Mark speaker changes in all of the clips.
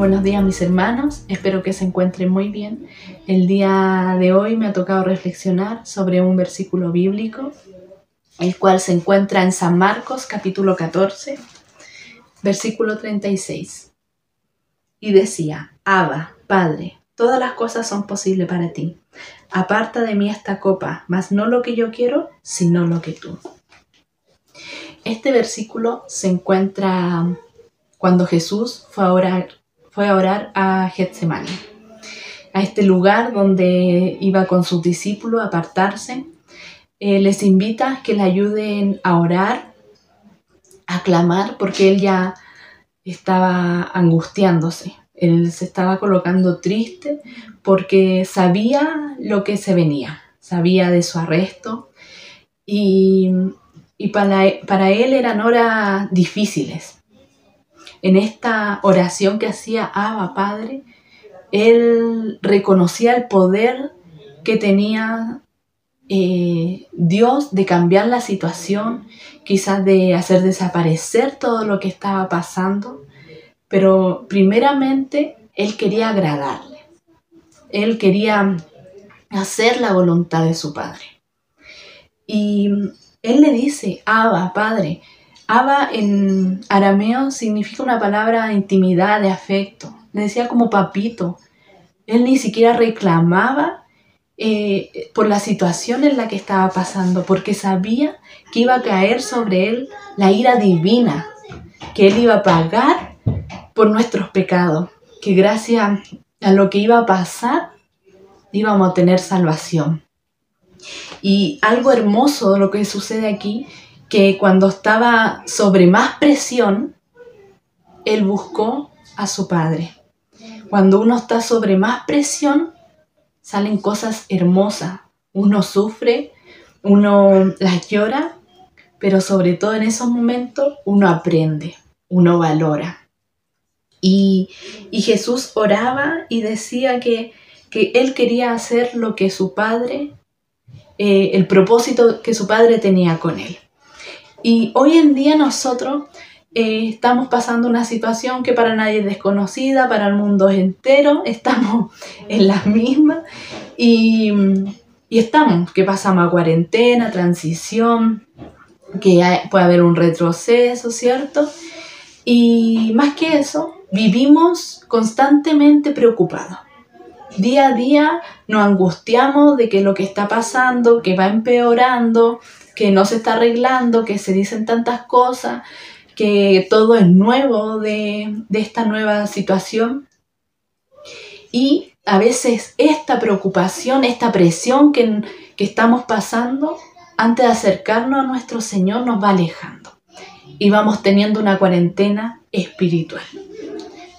Speaker 1: buenos días mis hermanos, espero que se encuentren muy bien. El día de hoy me ha tocado reflexionar sobre un versículo bíblico, el cual se encuentra en San Marcos capítulo 14, versículo 36. Y decía, Abba, Padre, todas las cosas son posibles para ti. Aparta de mí esta copa, mas no lo que yo quiero, sino lo que tú. Este versículo se encuentra cuando Jesús fue a orar, a, orar a Getsemaní, a este lugar donde iba con sus discípulos a apartarse. Eh, les invita que le ayuden a orar, a clamar, porque él ya estaba angustiándose. Él se estaba colocando triste porque sabía lo que se venía, sabía de su arresto y, para, para él eran horas difíciles en esta oración que hacía Abba Padre, él reconocía el poder que tenía eh, Dios de cambiar la situación, quizás de hacer desaparecer todo lo que estaba pasando, pero primeramente él quería agradarle, él quería hacer la voluntad de su Padre. Y él le dice, Abba, Padre, Abba en arameo significa una palabra de intimidad, de afecto. Le decía como papito. Él ni siquiera reclamaba eh, por la situación en la que estaba pasando, porque sabía que iba a caer sobre él la ira divina, que él iba a pagar por nuestros pecados, que gracias a lo que iba a pasar íbamos a tener salvación. Y algo hermoso lo que sucede aquí que cuando estaba sobre más presión, él buscó a su padre. Cuando uno está sobre más presión, salen cosas hermosas. Uno sufre, uno las llora, pero sobre todo en esos momentos uno aprende, uno valora. Y, Jesús oraba y decía que, él quería hacer lo que su padre, eh, el propósito que su padre tenía con él. Y hoy en día nosotros eh, estamos pasando una situación que para nadie es desconocida, para el mundo entero, estamos en la misma y, y estamos, que pasamos a cuarentena, transición, que puede haber un retroceso, ¿cierto? Y más que eso, vivimos constantemente preocupados. Día a día nos angustiamos de que lo que está pasando, que va empeorando, que no se está arreglando, que se dicen tantas cosas, que todo es nuevo de, esta nueva situación. Y a veces esta preocupación, esta presión que, que estamos pasando, antes de acercarnos a nuestro Señor, nos va alejando. Y vamos teniendo una cuarentena espiritual.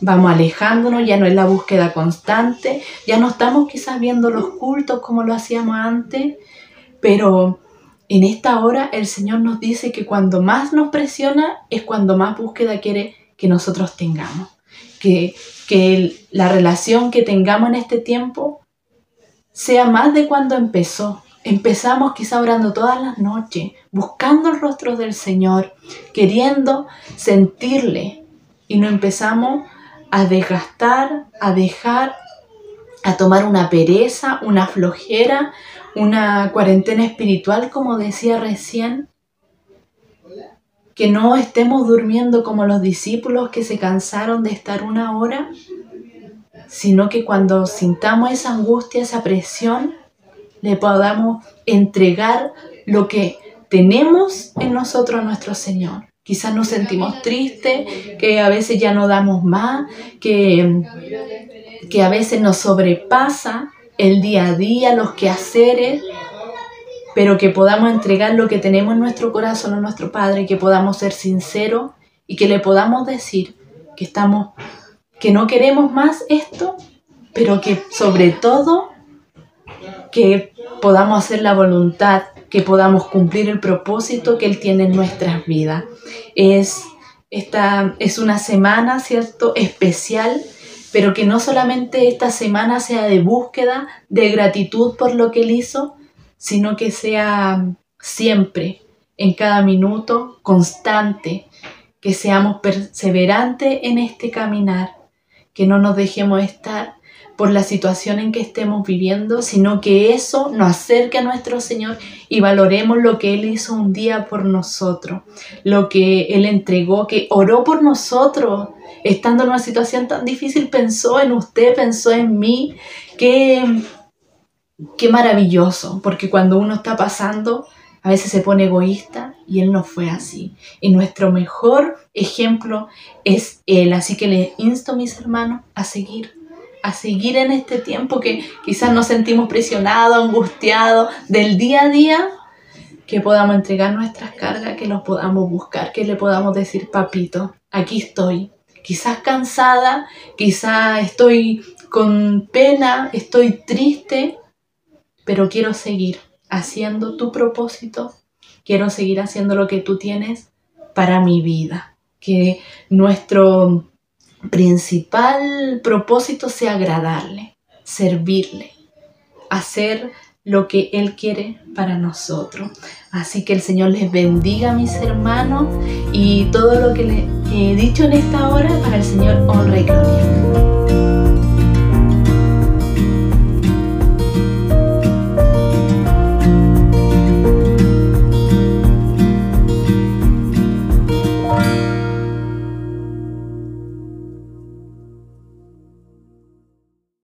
Speaker 1: Vamos alejándonos, ya no es la búsqueda constante, ya no estamos quizás viendo los cultos como lo hacíamos antes, pero en esta hora el Señor nos dice que cuando más nos presiona es cuando más búsqueda quiere que nosotros tengamos. Que, que la relación que tengamos en este tiempo sea más de cuando empezó. Empezamos quizá orando todas las noches, buscando el rostro del Señor, queriendo sentirle. Y no empezamos a desgastar, a dejar, a tomar una pereza, una flojera, una cuarentena espiritual, como decía recién, que no estemos durmiendo como los discípulos que se cansaron de estar una hora, sino que cuando sintamos esa angustia, esa presión, le podamos entregar lo que tenemos en nosotros a nuestro Señor. Quizás nos sentimos tristes, que a veces ya no damos más, que, que a veces nos sobrepasa, el día a día, los quehaceres, pero que podamos entregar lo que tenemos en nuestro corazón a nuestro Padre, que podamos ser sinceros y que le podamos decir que estamos, que no queremos más esto, pero que sobre todo que podamos hacer la voluntad, que podamos cumplir el propósito que Él tiene en nuestras vidas. Es, esta, es una semana, ¿cierto?, especial pero que no solamente esta semana sea de búsqueda, de gratitud por lo que Él hizo, sino que sea siempre, en cada minuto, constante, que seamos perseverantes en este caminar, que no nos dejemos estar por la situación en que estemos viviendo, sino que eso nos acerque a nuestro Señor y valoremos lo que Él hizo un día por nosotros, lo que Él entregó, que oró por nosotros, estando en una situación tan difícil, pensó en usted, pensó en mí, qué, qué maravilloso, porque cuando uno está pasando, a veces se pone egoísta y Él no fue así. Y nuestro mejor ejemplo es Él. Así que le insto, mis hermanos, a seguir, a seguir en este tiempo que quizás nos sentimos presionados, angustiados del día a día, que podamos entregar nuestras cargas, que los podamos buscar, que le podamos decir, papito, aquí estoy. Quizás cansada, quizás estoy con pena, estoy triste, pero quiero seguir haciendo tu propósito, quiero seguir haciendo lo que tú tienes para mi vida. Que nuestro principal propósito sea agradarle, servirle, hacer lo que Él quiere para nosotros. Así que el Señor les bendiga, mis hermanos, y todo lo que les he dicho en esta hora para el Señor honra y gloria.